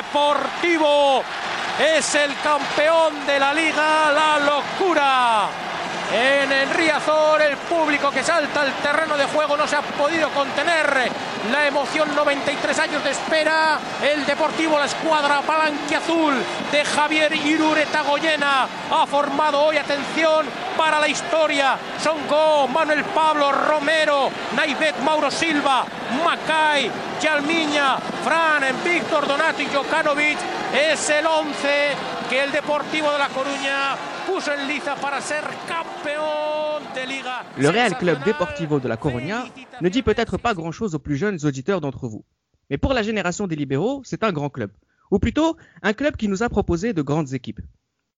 Deportivo es el campeón de la liga, la locura. En el Riazor, el público que salta al terreno de juego no se ha podido contener. La emoción, 93 años de espera. El Deportivo, la escuadra azul de Javier Irureta Goyena, ha formado hoy, atención, para la historia. Songo, Manuel Pablo, Romero, Naivet, Mauro Silva, Macay, Yalmiña, Fran, Víctor Donato y Jokanovic. Es el 11 que el Deportivo de La Coruña puso en liza para ser campeón de Liga. Le Real Club Deportivo de La Coruña ne dit peut-être pas grand-chose aux plus jeunes auditeurs d'entre vous. Mais pour la génération des libéraux, c'est un grand club. Ou plutôt, un club qui nous a proposé de grandes équipes.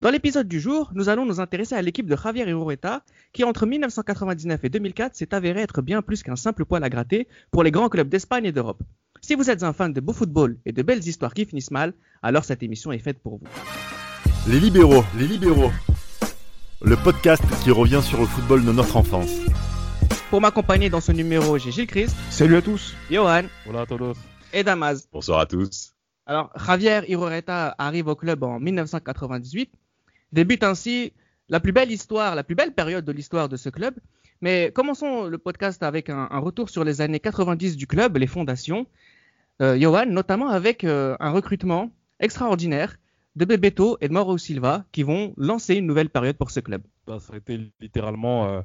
Dans l'épisode du jour, nous allons nous intéresser à l'équipe de Javier Irureta, qui entre 1999 et 2004 s'est avéré être bien plus qu'un simple poil à gratter pour les grands clubs d'Espagne et d'Europe. Si vous êtes un fan de beau football et de belles histoires qui finissent mal, alors cette émission est faite pour vous. Les libéraux, les libéraux. Le podcast qui revient sur le football de notre enfance. Pour m'accompagner dans ce numéro, j'ai Gilles Christ. Salut à tous. Johan. Hola a todos. Et Damaz. Bonsoir à tous. Alors, Javier Irureta arrive au club en 1998. Débute ainsi la plus belle histoire, la plus belle période de l'histoire de ce club. Mais commençons le podcast avec un, retour sur les années 90 du club, les fondations. Euh, Johan, notamment avec euh, un recrutement extraordinaire de Bebeto et de Mauro Silva qui vont lancer une nouvelle période pour ce club. Bah, ça a été littéralement, euh,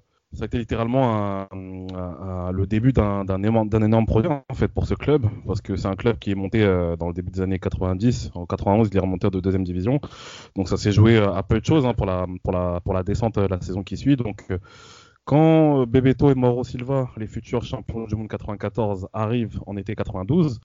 le début d'un énorme projet en fait pour ce club parce que c'est un club qui est monté dans le début des années 90. En 91, il est remonté de deuxième division. Donc ça s'est joué à peu de choses hein, pour la pour la la descente la saison qui suit. Donc quand Bebeto et Mauro Silva, les futurs champions du monde 94, arrivent en été 92,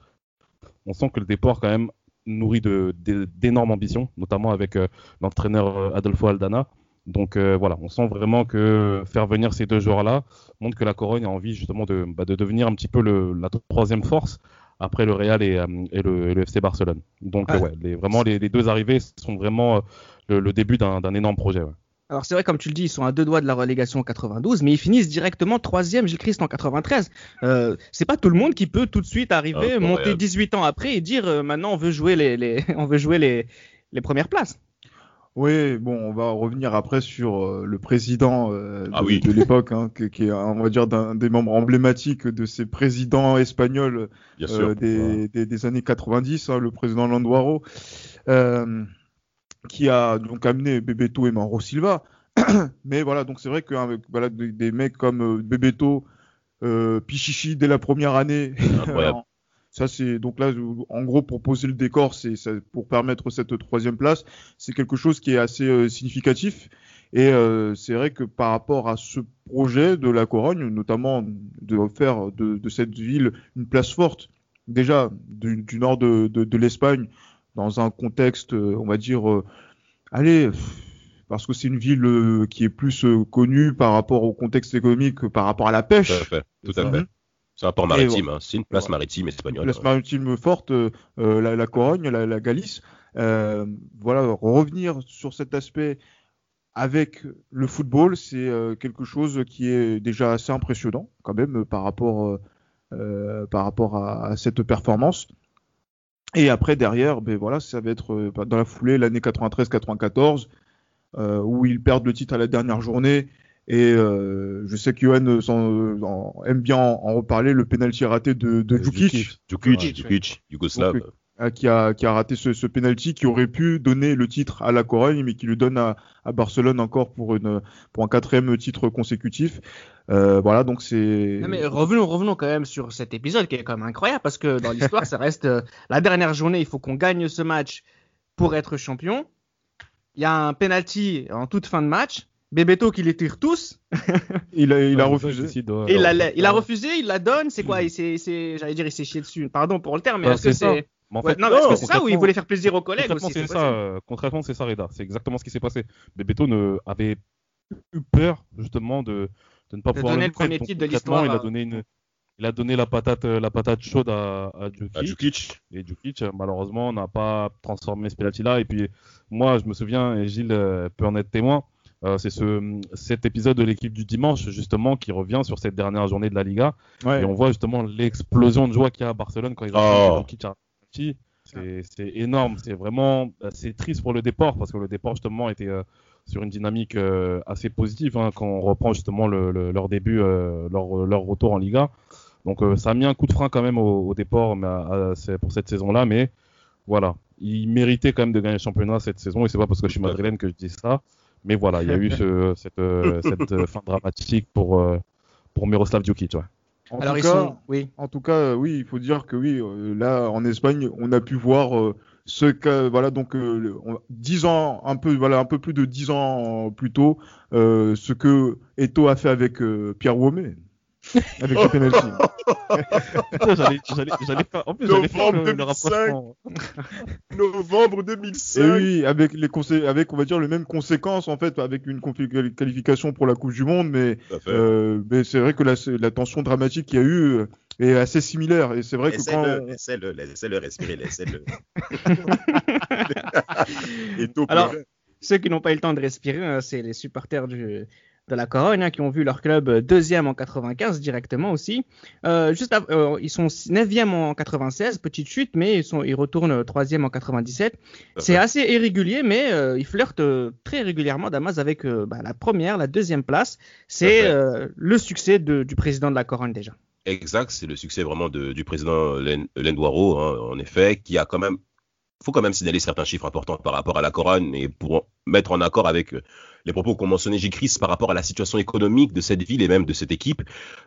on sent que le départ quand même nourri d'énormes ambitions, notamment avec euh, l'entraîneur euh, Adolfo Aldana. Donc euh, voilà, on sent vraiment que faire venir ces deux joueurs-là montre que la Corogne a envie justement de, bah, de devenir un petit peu le, la troisième force après le Real et, et, le, FC Barcelone. Donc ouais, les, vraiment les, deux arrivées sont vraiment le, début d'un énorme projet. Alors c'est vrai, comme tu le dis, ils sont à deux doigts de la relégation en 92, mais ils finissent directement troisième Gilles Christ en 93. Euh, c'est pas tout le monde qui peut tout de suite arriver, monter 18 ans après et dire euh, maintenant on veut jouer les, on veut jouer les, les premières places. Oui, bon, on va revenir après sur euh, le président ah de, l'époque, hein, qui, est, on va dire, d'un des membres emblématiques de ces présidents espagnols des, des, années 90, hein, le président Landuaro qui a donc amené Bebeto et Mauro Silva. Mais voilà, donc c'est vrai qu'avec voilà, des, mecs comme euh, Bebeto, euh, Pichichi dès la première année. ça c'est donc là en gros pour poser le décor, c'est pour permettre cette troisième place, c'est quelque chose qui est assez euh, significatif. Et euh, c'est vrai que par rapport à ce projet de la Corogne, notamment de faire de, de cette ville une place forte, déjà du, du nord de, de, de l'Espagne, dans un contexte, euh, on va dire, euh, allez, parce que c'est une ville euh, qui est plus connue par rapport au contexte économique que par rapport à la pêche. Tout à fait. Tout à fait. C'est un port maritime, hein. c'est une place maritime espagnole. Une place maritime forte, la, la, Corogne, la, la Galice. voilà, revenir sur cet aspect avec le football, c'est quelque chose qui est déjà assez impressionnant quand même par rapport, par rapport à, à cette performance. Et après, derrière, ben voilà, ça va être euh, dans la foulée l'année 93-94, euh, où ils perdent le titre à la dernière journée. Et euh, je sais que Johan euh, aime bien en, reparler, le penalty raté de, de Djukic. Djukic, Djukic, Yougoslav. Qui, a, qui a raté ce, ce penalty qui aurait pu donner le titre à la Corogne, mais qui lui donne à, à Barcelone encore pour, une, pour un quatrième titre consécutif. Euh, voilà, donc c'est. Mais revenons, revenons quand même sur cet épisode qui est quand même incroyable parce que dans l'histoire, ça reste euh, la dernière journée. Il faut qu'on gagne ce match pour être champion. Il y a un penalty en toute fin de match. Bebeto qui les tire tous. il a, il a refusé. il, a, il a refusé, il la donne. C'est quoi J'allais dire, il s'est chié dessus. Pardon pour le terme, mais est-ce que c'est en fait, non, que c'est ça ou il voulait faire plaisir aux collègues aussi c'est ça, euh, Concrètement, c'est ça, Reda. C'est exactement ce qui s'est passé. Bebeto ne, avait eu peur, justement, de, de ne pas pouvoir donner le, premier titre de l'histoire. Il a donné une, il a donné la patate, la patate chaude à, à Djukic. Et Djukic, malheureusement, n'a pas transformé ce penalty-là. Et puis, moi, je me souviens, et Gilles euh, peut en être témoin, euh, c'est ce, cet épisode de l'équipe du dimanche, justement, qui revient sur cette dernière journée de la Liga. Et on voit justement l'explosion de joie qu'il y a à Barcelone quand ils ont oh. Djukic c'est c'est énorme. C'est vraiment, c'est triste pour le départ parce que le départ justement était sur une dynamique assez positive hein, quand on reprend justement leur début, leur, leur, retour en Liga. Donc ça a mis un coup de frein quand même au, départ mais pour cette saison-là, mais voilà, il méritait quand même de gagner le championnat cette saison et c'est pas parce que je suis madrilène que je dis ça. Mais voilà, il y a eu cette, cette fin dramatique pour, pour Miroslav Djukic. Ouais. En, Alors, tout cas, oui. en tout cas, euh, oui, il faut dire que oui, euh, là, en Espagne, on a pu voir euh, ce que, voilà, donc, dix ans, un peu, voilà, un peu plus de dix ans plus tôt, ce que Eto a fait avec Pierre Womé. Avec le penalty. j'allais, j'allais, j'allais faire, en plus, j'allais faire le, le rapprochement. Novembre 2005. Et oui, avec les consé avec, on va dire, les mêmes conséquences, en fait, avec une qualification pour la Coupe du Monde, mais, euh, mais c'est vrai que la, la tension dramatique qu'il y a eu euh, est assez similaire. Et c'est vrai que quand. Laissez-le, laissez-le respirer, laissez-le. Alors, ceux qui n'ont pas eu le temps de respirer, hein, c'est les supporters du, de la Corogne, hein, qui ont vu leur club euh, deuxième en 95 directement aussi. Euh, juste euh, ils sont neuvième en 96, petite chute, mais ils, sont, ils retournent troisième en 97. C'est assez irrégulier, mais ils flirtent très régulièrement Damas avec bah, la première, la deuxième place. C'est le succès du président de la Corogne déjà. Exact, c'est le succès vraiment du président Lendoiro, hein, en effet, qui a quand même faut quand même signaler certains chiffres importants par rapport à la Corogne et pour mettre en accord avec les propos qu'ont mentionné Gicris par rapport à la situation économique de cette ville et même de cette équipe.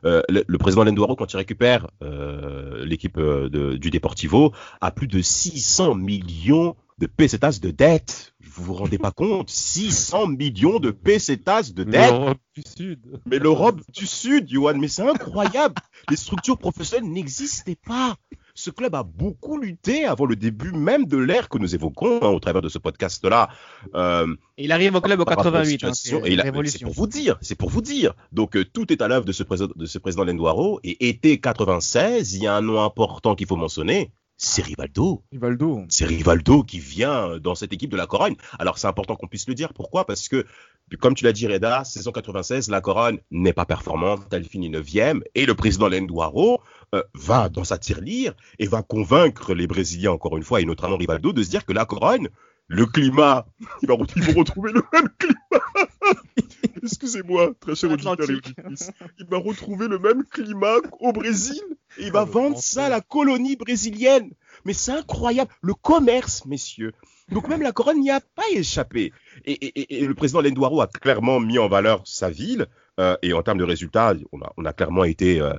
Euh, le, président Lendoiro, quand il récupère euh, l'équipe euh, du Deportivo, a plus de 600 millions de pesetas de dette. Vous vous rendez pas compte? 600 millions de pesetas de dette. L'Europe du Sud. Mais l'Europe du Sud, Johan, mais c'est incroyable. Les structures professionnelles n'existaient pas ce club a beaucoup lutté avant le début même de l'ère que nous évoquons hein, au travers de ce podcast-là. Euh, il arrive au club au 88. Hein, c'est pour vous dire, c'est pour vous dire. Donc euh, tout est à l'œuvre de ce, président, de ce président Lendoiro. Et été 96, il y a un nom important qu'il faut mentionner, c'est Rivaldo. Rivaldo. C'est Rivaldo qui vient dans cette équipe de la Corogne. Alors c'est important qu'on puisse le dire. Pourquoi? Parce que, comme tu l'as dit, Reda, saison 96, la Corogne n'est pas performante. Elle finit 9 Et le président Lendoiro euh, va dans sa tirelire et va convaincre les Brésiliens, encore une fois, et notamment Rivaldo, de se dire que la Corogne, le climat, ils vont, retrouver le même climat. Excusez-moi, très cher auditeur Il va retrouver le même climat au Brésil et il va vendre ça à la colonie brésilienne. Mais c'est incroyable. Le commerce, messieurs. Donc même la Corogne n'y a pas échappé. Et, le président Lendoiro a clairement mis en valeur sa ville. Euh, et en termes de résultats, on a, clairement été, euh,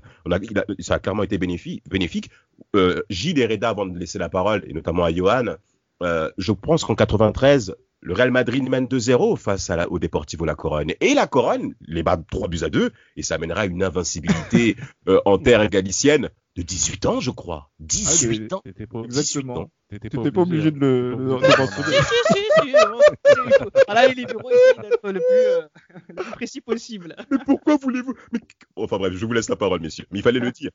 ça a clairement été bénéfique. bénéfique. Euh, Gilles avant de laisser la parole, et notamment à Johan, je pense qu'en 93, le Real Madrid mène 2-0 face à la, au Deportivo La Corogne. Et la Corogne les bat 3 buts à 2 et ça amènera une invincibilité en terre galicienne de 18 ans, je crois. 18 ah, ans. Exactement. T'étais pas, pas, obligé de le, le, Si, si, si. Voilà, il est d'être le, euh, le plus précis possible. Mais pourquoi voulez-vous Enfin bref, je vous laisse la parole, messieurs. Mais il fallait le dire.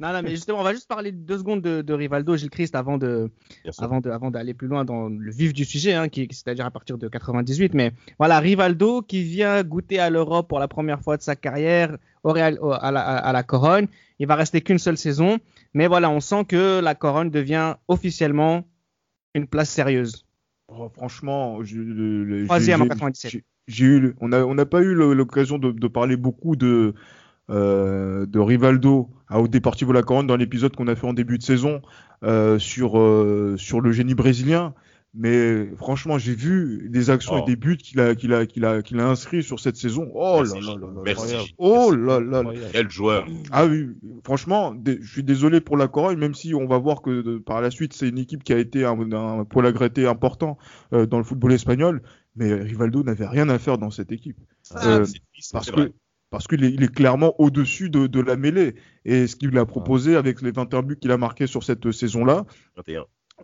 Non, non, mais justement, on va juste parler deux secondes de, de Rivaldo, Gilles Christ, avant de, avant de, avant d'aller plus loin dans le vif du sujet, hein, qui, c'est-à-dire à partir de 98. Mais voilà, Rivaldo qui vient goûter à l'Europe pour la première fois de sa carrière au Real, à, la, à la Corogne. Il va rester qu'une seule saison, mais voilà, on sent que la Corogne devient officiellement une place sérieuse. Oh, franchement, troisième en 97. J'ai eu, on n'a on a pas eu l'occasion de, de, parler beaucoup de euh, de Rivaldo à au Deportivo La Corogne dans l'épisode qu'on a fait en début de saison euh, sur euh, sur le génie brésilien. Mais franchement, j'ai vu des actions et oh. des buts qu'il a qu'il a qu'il a qu'il a inscrits sur cette saison. Oh là là là, Merci. Oh là là. Quel joueur. Ah oui, franchement, je suis désolé pour la Corogne, même si on va voir que par la suite c'est une équipe qui a été un, un poil à important dans le football espagnol. Mais Rivaldo n'avait rien à faire dans cette équipe. Ah, parce que parce qu'il est, il est, clairement au-dessus de, de, la mêlée. Et ce qu'il a proposé avec les 21 buts qu'il a marqués sur cette saison-là,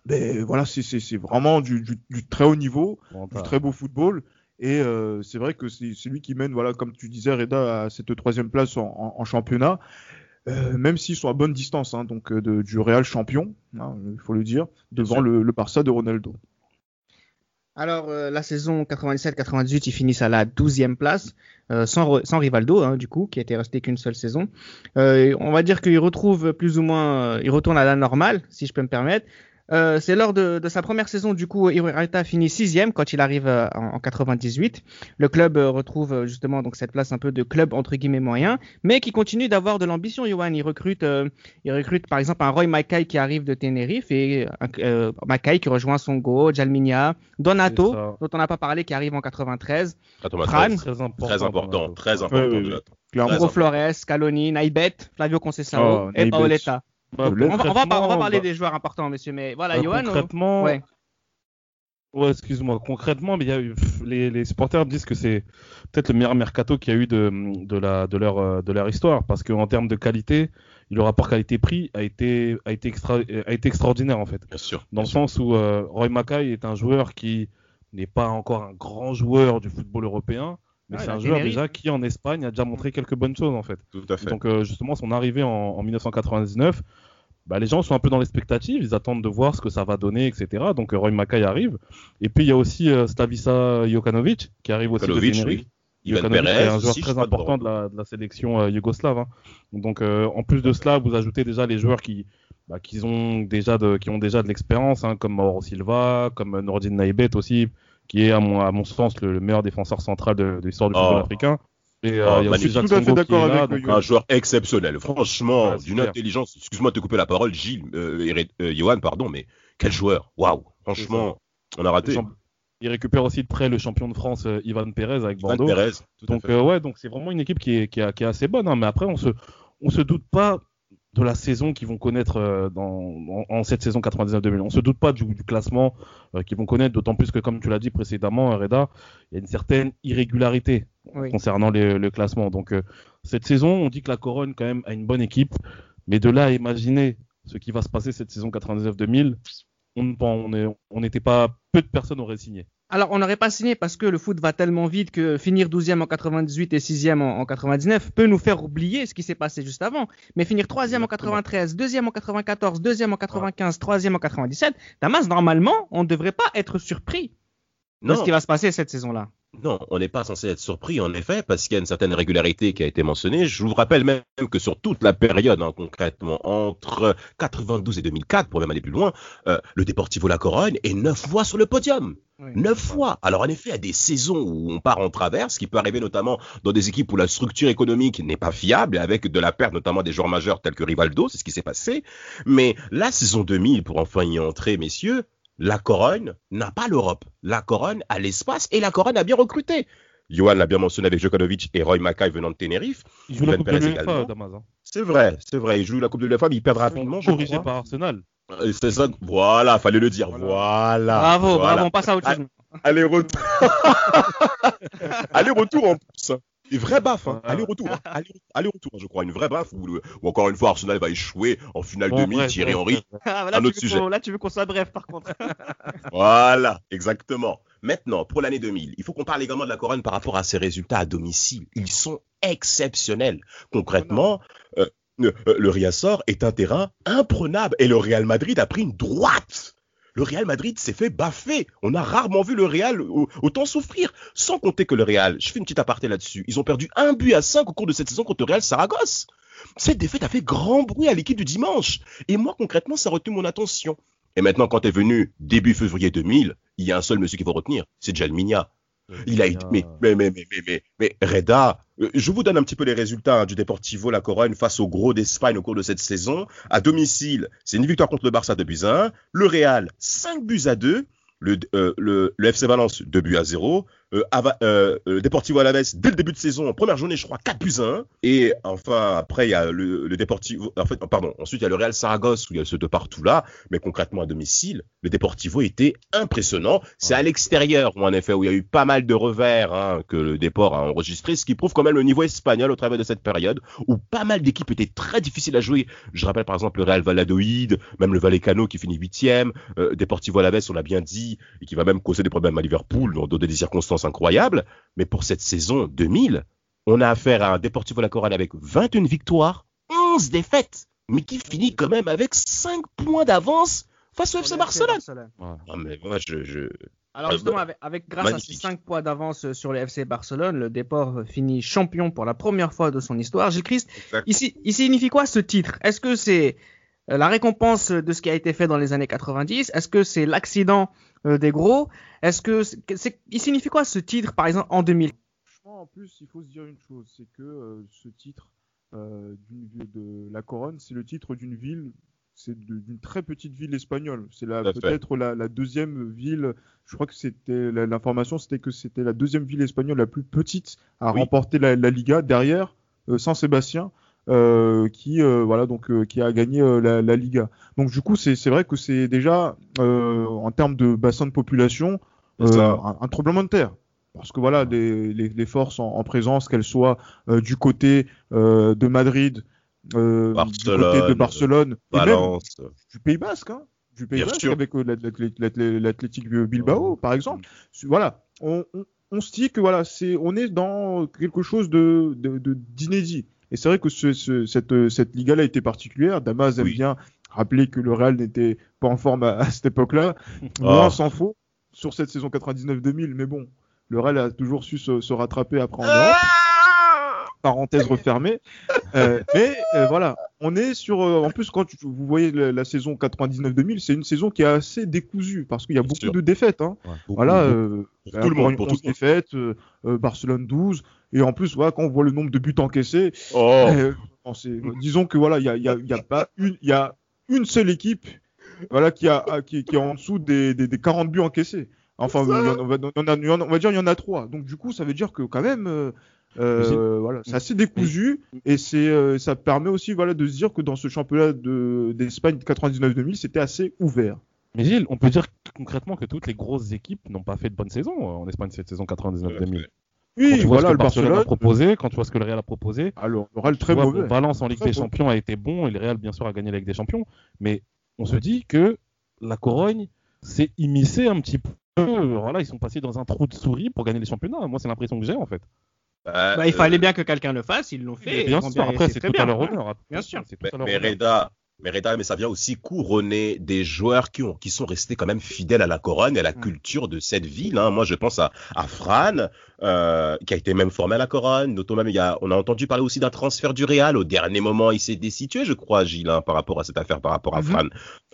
ben, voilà, c'est vraiment du, du, du, très haut niveau, du très beau football. Et euh, c'est vrai que c'est lui qui mène, voilà, comme tu disais, Reda, à cette troisième place en, en, championnat. Euh, même s'ils sont à bonne distance hein, donc euh, de, du Real champion, hein, il faut le dire, devant le, le Barça de Ronaldo. Alors, euh, la saison 97-98, ils finissent à la 12e place, euh, sans, sans, Rivaldo, hein, du coup, qui était resté qu'une seule saison. Euh, on va dire qu'ils retrouvent plus ou moins, ils retournent à la normale, si je peux me permettre. Euh, c'est lors de, sa première saison, du coup, Irureta finit sixième quand il arrive euh, en, 98. Le club euh, retrouve justement donc cette place un peu de club entre guillemets moyen, mais qui continue d'avoir de l'ambition. Johan, il recrute, il recrute par exemple un Roy Mackay qui arrive de Tenerife et un, Mackay qui rejoint Songo, Jalminia, Donato, dont on n'a pas parlé, qui arrive en 93. Fran, très important, très important, très important. Flores, Caloni, Naibet, Flavio Concesao oh, et Paoletta. Bah, on, va, parler bah, des joueurs importants, monsieur, mais voilà, bah, Johan. Concrètement, ouais. excuse-moi. Concrètement, mais y a les, les, supporters disent que c'est peut-être le meilleur mercato qu'il y a eu de, de, la, de, leur, euh, de leur histoire, parce qu'en termes de qualité, le rapport qualité-prix a été, a, été extra, a été extraordinaire, en fait. Bien sûr. Dans le sens où euh, Roy Mackay est un joueur qui n'est pas encore un grand joueur du football européen, mais c'est un joueur déjà qui en Espagne a déjà montré quelques bonnes choses en fait. Tout à fait. Donc euh, justement son arrivée en, en 1999, bah, les gens sont un peu dans l'expectative, ils attendent de voir ce que ça va donner, etc. Donc Roy Mackay arrive. Et puis il y a aussi euh, Slavisa Jokanovic qui arrive aussi de Tenerife. Jokanovic est un joueur très important de la, de la, sélection euh, yougoslave. Hein. Donc euh, en plus de cela, vous ajoutez déjà les joueurs qui, bah, qui ont déjà de, qui ont déjà de l'expérience, hein, comme Mauro Silva, comme Nordin Naibet aussi, qui est à mon, à mon sens le, meilleur défenseur central de, de l'histoire du football oh. africain. Et euh, oh, là, donc, un joueur exceptionnel, franchement, ouais, d'une intelligence. Excuse-moi de te couper la parole, Gilles, euh, euh, Johan, pardon, mais quel joueur, waouh, franchement, on a raté. Il récupère aussi de près le champion de France euh, Ivan Perez avec Bordeaux. Ivan donc euh, ouais, donc c'est vraiment une équipe qui est, qui est, qui est assez bonne. Hein, mais après, on se, on se doute pas de la saison qu'ils vont connaître euh, dans, en, cette saison 99-2000. On se doute pas du, du classement euh, qu'ils vont connaître, d'autant plus que, comme tu l'as dit précédemment, Reda, il y a une certaine irrégularité concernant le classement. Donc, euh, cette saison, on dit que la Corogne, quand même, a une bonne équipe, mais de là à imaginer ce qui va se passer cette saison 99-2000, on n'était pas, peu de personnes auraient signé. Alors, on n'aurait pas signé parce que le foot va tellement vite que finir 12e en 98 et 6e en, 99 peut nous faire oublier ce qui s'est passé juste avant. Mais finir 3e en 93, 2e en 94, 2e en 95, 3e en 97, Damas, normalement, on ne devrait pas être surpris de ce qui va se passer cette saison-là. Non, on n'est pas censé être surpris, en effet, parce qu'il y a une certaine régularité qui a été mentionnée. Je vous rappelle même que sur toute la période, hein, concrètement, entre 92 et 2004, pour même aller plus loin, euh, le Deportivo La Corogne est neuf fois sur le podium. Neuf fois. Alors en effet, il y a des saisons où on part en travers, ce qui peut arriver notamment dans des équipes où la structure économique n'est pas fiable, avec de la perte notamment des joueurs majeurs tels que Rivaldo, c'est ce qui s'est passé. Mais la saison 2000, pour enfin y entrer, messieurs, la Corogne n'a pas l'Europe. La Corogne a l'espace et la Corogne a bien recruté. Johan l'a bien mentionné avec Jokanovic et Roy Mackay venant de Tenerife. Il joue la Coupe de l'UEFA, hein. C'est vrai, c'est vrai. Il joue la Coupe de l'UEFA, mais il perd rapidement. Corrigé par Arsenal. C'est ça. Voilà, fallait le dire. Voilà. Bravo, bravo. On passe à autre chose. Allez, retour. Allez, retour en plus. Une vraie baffe, hein. aller-retour, hein. aller-retour, je crois, une vraie baffe où, encore une fois Arsenal va échouer en finale demi, Thierry Henry. Ah, un autre sujet. Là, tu veux qu'on soit bref, par contre. voilà, exactement. Maintenant, pour l'année 2000, il faut qu'on parle également de la Corogne par rapport à ses résultats à domicile. Ils sont exceptionnels. Concrètement, euh, le Riasor est un terrain imprenable et le Real Madrid a pris une droite le Real Madrid s'est fait baffer. On a rarement vu le Real autant souffrir. Sans compter que le Real, je fais une petite aparté là-dessus, ils ont perdu un but à 5 au cours de cette saison contre le Real Saragosse. Cette défaite a fait grand bruit à l'équipe du dimanche. Et moi, concrètement, ça a retenu mon attention. Et maintenant, quand est venu début février 2000, il y a un seul monsieur qu'il faut retenir, c'est Jalminia. Il a été, mais, mais, mais, mais, mais, mais, Reda, euh, je vous donne un petit peu les résultats hein, du Deportivo La Corogne face au gros d'Espagne au cours de cette saison. À domicile, c'est une victoire contre le Barça de buts à 1. Le Real, 5 buts à 2. Le, euh, le, le, FC Valence, 2 buts à 0. Euh, euh, euh, Deportivo Alaves dès le début de saison, en première journée, je crois 4 buts à 1. Et enfin, après, il y a le, le, Deportivo, en fait, pardon, ensuite il y a le Real Saragosse où il y a ce de partout là, mais concrètement à domicile, le Deportivo était impressionnant. C'est à l'extérieur en effet où il y a eu pas mal de revers hein, que le Deport a enregistré, ce qui prouve quand même le niveau espagnol au travers de cette période où pas mal d'équipes étaient très difficiles à jouer. Je rappelle par exemple le Real Valladolid, même le Vallecano qui finit huitième, euh, Deportivo Alaves on l'a bien dit et qui va même causer des problèmes à Liverpool dans, dans des circonstances incroyable, mais pour cette saison 2000, on a affaire à un Deportivo La Corogne avec 21 victoires, 11 défaites, mais qui finit quand même avec 5 points d'avance face au FC Barcelone. Ah, mais moi, je, Alors justement, avec, grâce à ces 5 points d'avance sur le FC Barcelone, le Deport finit champion pour la première fois de son histoire. Gilles Christ, ici, il signifie quoi ce titre? Est-ce que c'est la récompense de ce qui a été fait dans les années 90 Est-ce que c'est l'accident des gros Est-ce que c'est, il signifie quoi ce titre, par exemple, en 2000 En plus, il faut se dire une chose, c'est que ce titre de la couronne, c'est le titre d'une ville c'est d'une très petite ville espagnole. C'est peut-être la, deuxième ville. Je crois que c'était l'information, c'était que c'était la deuxième ville espagnole la plus petite à remporter la, Liga derrière euh, San Sébastien, euh, qui euh, voilà donc qui a gagné la, Liga. Donc du coup, c'est vrai que c'est déjà en termes de bassin de population un, tremblement de terre parce que voilà, les, forces en, présence, qu'elles soient du côté de Madrid, euh, du côté de Barcelone, Valence. du Pays Basque, hein, du Pays Basque avec euh, l'Athletic Bilbao, par exemple. Voilà, on, on, se dit que voilà, c'est, on est dans quelque chose de, d'inédit. Et c'est vrai que cette, cette Liga-là était particulière. Damas aime bien rappeler que le Real n'était pas en forme à, cette époque-là. Moi, oh. s'en faut sur cette saison 99-2000, mais bon, le Real a toujours su se, rattraper après en Europe parenthèse refermée. Euh, mais euh, voilà, on est sur. Euh, en plus, quand vous voyez la, saison 99-2000, c'est une saison qui est assez décousue parce qu'il y a beaucoup de défaites. Hein. voilà, tout le monde, pour 11 défaites, Barcelone 12. Et en plus, voilà, quand on voit le nombre de buts encaissés, oh. disons que voilà, il y a, y, a, y a, pas une, il y a une seule équipe, voilà, qui a qui, qui est en dessous des, des, des 40 buts encaissés. Enfin, on va, on, va, dire il y en a trois. Donc du coup, ça veut dire que quand même, euh, voilà, c'est assez décousu et c'est euh, ça permet aussi voilà de se dire que dans ce championnat d'Espagne 99-2000 c'était assez ouvert. Mais Gilles, on peut dire concrètement que toutes les grosses équipes n'ont pas fait de bonne saison euh, en Espagne cette saison 99-2000. Oui, quand tu vois ce que le Barcelone a proposé, quand tu vois ce que le Real a proposé. Alors, le Real très mauvais. Valence en Ligue des Champions a été bon et le Real bien sûr a gagné la Ligue des Champions, mais on se dit que la Corogne s'est immiscée un petit peu. Voilà, ils sont passés dans un trou de souris pour gagner les championnats. Moi, c'est l'impression que j'ai en fait. Bah, bah, il fallait bien que quelqu'un le fasse, ils l'ont fait. Bien sûr, après c'est tout à leur honneur. Bien sûr. Mais, Reda, mais Reda, mais ça vient aussi couronner des joueurs qui, ont, qui sont restés quand même fidèles à la couronne et à la culture de cette ville. Hein. Moi, je pense à, à Fran, euh, qui a été même formé à la couronne. Notamment, il y a, on a entendu parler aussi d'un transfert du Real. Au dernier moment, il s'est destitué, je crois, Gilles, hein, par rapport à cette affaire, par rapport à mhm. Fran.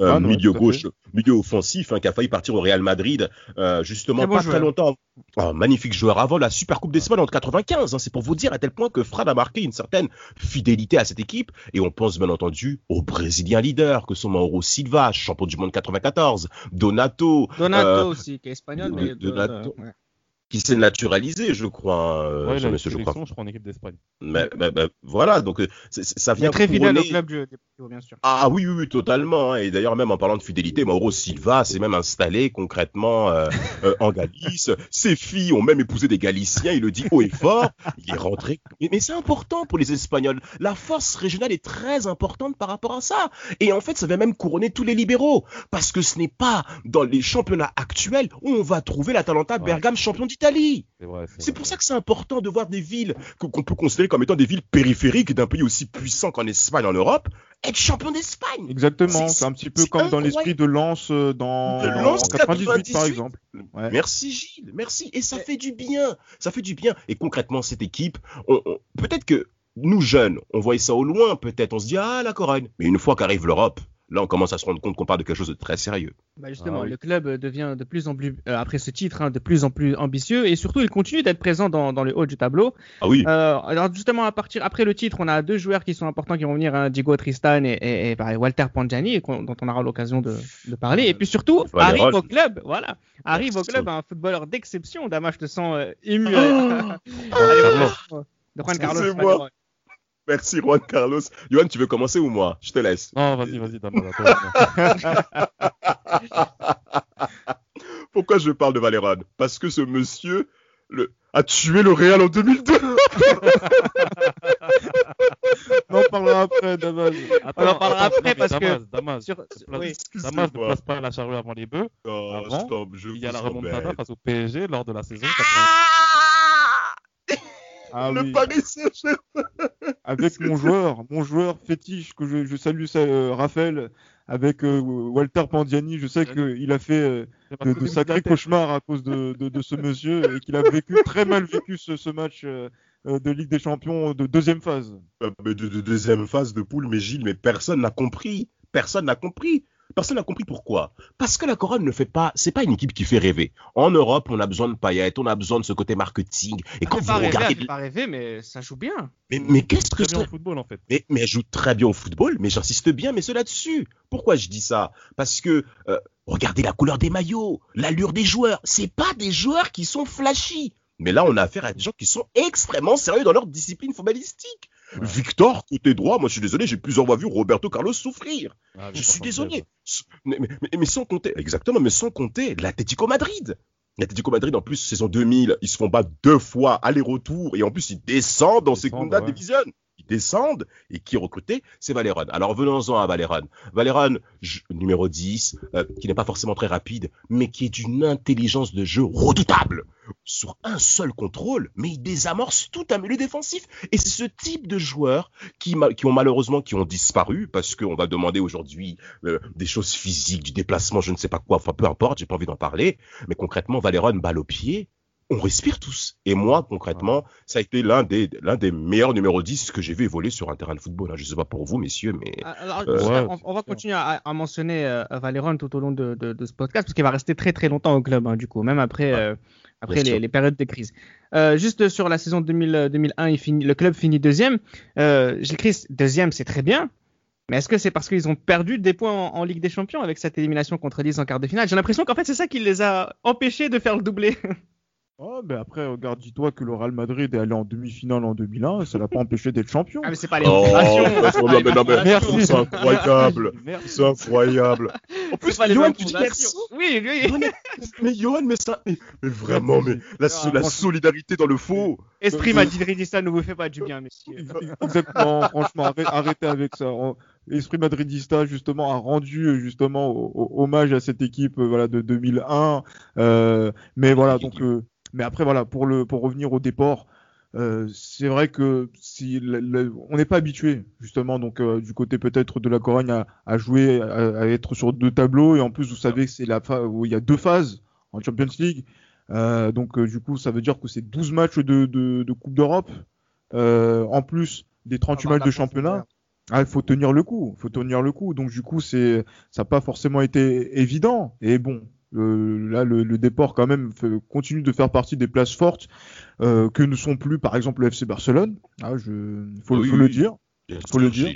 Euh, milieu gauche, milieu offensif, hein, qui a failli partir au Real Madrid, euh, justement, pas très longtemps. Oh, magnifique joueur avant la Super Coupe d'Espagne en 95. Hein, c'est pour vous dire à tel point que Fran a marqué une certaine fidélité à cette équipe. Et on pense bien entendu au Brésilien leader, que sont Mauro Silva, champion du monde 94, Donato. Donato aussi, qui est espagnol, mais. Donato qui s'est naturalisé, je crois. Euh, ouais, monsieur, je crois. je crois en équipe d'Espagne. Mais, voilà, donc euh, ça vient. très fidèle au club bien sûr. Ah oui, oui, oui, totalement. Hein. Et d'ailleurs, même en parlant de fidélité, Mauro Silva s'est même installé concrètement euh, en Galice. Ses filles ont même épousé des Galiciens. Il le dit haut et fort. Il est rentré. Mais, c'est important pour les Espagnols. La force régionale est très importante par rapport à ça. Et en fait, ça vient même couronner tous les libéraux, parce que ce n'est pas dans les championnats actuels où on va trouver l'Atalanta Bergame champion d'Italie. C'est pour ça que c'est important de voir des villes qu'on peut considérer comme étant des villes périphériques d'un pays aussi puissant qu'en Espagne, en Europe, être champion d'Espagne. Exactement, c'est un petit peu comme dans l'esprit de Lens euh, dans, 98, par exemple. Merci Gilles, merci. Et ça fait du bien, ça fait du bien. Et concrètement, cette équipe, peut-être que nous jeunes, on voyait ça au loin, peut-être, on se dit ah la Corogne. Mais une fois qu'arrive l'Europe, là, on commence à se rendre compte qu'on parle de quelque chose de très sérieux. Bah justement, ah le club devient de plus en plus, euh, après ce titre, hein, de plus en plus ambitieux et surtout, il continue d'être présent dans, dans, le haut du tableau. Ah oui. Euh, alors justement, à partir après le titre, on a deux joueurs qui sont importants qui vont venir, hein, Diego Tristan et, et, et Walter Pangiani, dont on aura l'occasion de, de, parler. Et puis surtout, arrive au club, voilà, arrive au club un footballeur d'exception. Damas, je te sens euh, ému. Oh de Juan Carlos. Merci Juan Carlos. Johan, tu veux commencer ou moi? Je te laisse. Non, vas-y, vas-y, Pourquoi je parle de Valéron Parce que ce monsieur le... a tué le Real en 2002. on en parlera après, Damas. on en parlera après parce que. Damas, sur... oui. Damas ne place pas la charrue avant les bœufs. Oh, avant, stop, je il y a la remontada face au PSG lors de la saison 80. Ah le Paris Avec mon joueur, mon joueur fétiche que je, je salue, ça, euh, Raphaël, avec euh, Walter Pandiani, je sais qu'il a fait euh, de, sacrés cauchemars à cause de, de, de ce monsieur et qu'il a vécu très mal vécu ce, ce match de Ligue des Champions de deuxième phase. de, deuxième phase de poule, mais Gilles, mais personne n'a compris. Personne n'a compris. Personne n'a compris pourquoi. Parce que la Corogne ne fait pas, c'est pas une équipe qui fait rêver. En Europe, on a besoin de paillettes, on a besoin de ce côté marketing. Et quand vous regardez, rêver, pas rêver, mais ça joue bien. Mais, mais qu'est-ce que c'est au football en fait. Mais, mais elle joue très bien au football, mais j'insiste bien, mais cela dessus. Pourquoi je dis ça? Parce que euh, regardez la couleur des maillots, l'allure des joueurs. C'est pas des joueurs qui sont flashy. Mais là, on a affaire à des gens qui sont extrêmement sérieux dans leur discipline footballistique. Victor, côté droit, moi je suis désolé, j'ai plusieurs fois vu Roberto Carlos souffrir. Ah, je suis désolé. Mais, mais, sans compter, exactement, mais sans compter l'Atlético Madrid. L'Atlético Madrid, en plus, saison 2000, ils se font battre deux fois aller-retour et en plus, ils descendent dans Segunda ouais. Division descendent et qui recruté, c'est Valéron. Alors venons-en à Valéron. Valéron, numéro 10, euh, qui n'est pas forcément très rapide, mais qui est d'une intelligence de jeu redoutable. Sur un seul contrôle, mais il désamorce tout un milieu défensif. Et c'est ce type de joueurs qui, ont malheureusement qui ont disparu parce qu'on va demander aujourd'hui euh, des choses physiques, du déplacement, je ne sais pas quoi, enfin peu importe, j'ai pas envie d'en parler. Mais concrètement, Valéron, balle au pied, on respire tous. Et moi, concrètement, ça a été l'un des, l'un des meilleurs numéros 10 que j'ai vu évoluer sur un terrain de football. Hein. Je ne sais pas pour vous, messieurs, mais. Ah, euh, on, va continuer à, mentionner euh, Valéron tout au long de, ce podcast, parce qu'il va rester très très longtemps au club, hein, du coup, même après, euh, après les, périodes de crise. juste sur la saison 2000, 2001, il finit, le club finit deuxième. J'écris deuxième, c'est très bien. Mais est-ce que c'est parce qu'ils ont perdu des points en, Ligue des Champions avec cette élimination contre Lille en quart de finale? J'ai l'impression qu'en fait c'est ça qui les a empêchés de faire le doublé. Oh, mais après, regarde, dis-toi que le Real Madrid est allé en demi-finale en 2001 et ça l'a pas empêché d'être champion. Ah, mais c'est pas les oh, mais, non, mais, C'est incroyable. C'est incroyable. En plus, Johan, tu dis merci. Oui, oui. Mais Johan, mais ça. Mais, vraiment, mais la, ah, la solidarité dans le faux. Esprit madridista ne vous fait pas du bien, messieurs. Exactement, franchement, arrêtez avec ça. L'esprit madridista justement a rendu justement hommage à cette équipe euh, voilà de 2001 euh, mais voilà donc euh, mais après, voilà, pour, le, pour revenir au déport, euh, c'est vrai que si on n'est pas habitué justement donc euh, du côté peut-être de la Corogne à, à jouer à, être sur deux tableaux. Et en plus vous savez que c'est la phase où il y a deux phases en Champions League. Euh, donc du coup ça veut dire que c'est 12 matchs de, de, de Coupe d'Europe. En plus des 38 matchs de championnat. ah, il faut tenir le coup, faut tenir le coup. Donc du coup, c'est ça n'a pas forcément été évident. Et bon, euh, là, le, le, déport quand même continue de faire partie des places fortes euh, que ne sont plus, par exemple, le FC Barcelone. Ah, je, faut, le dire. Faut le dire.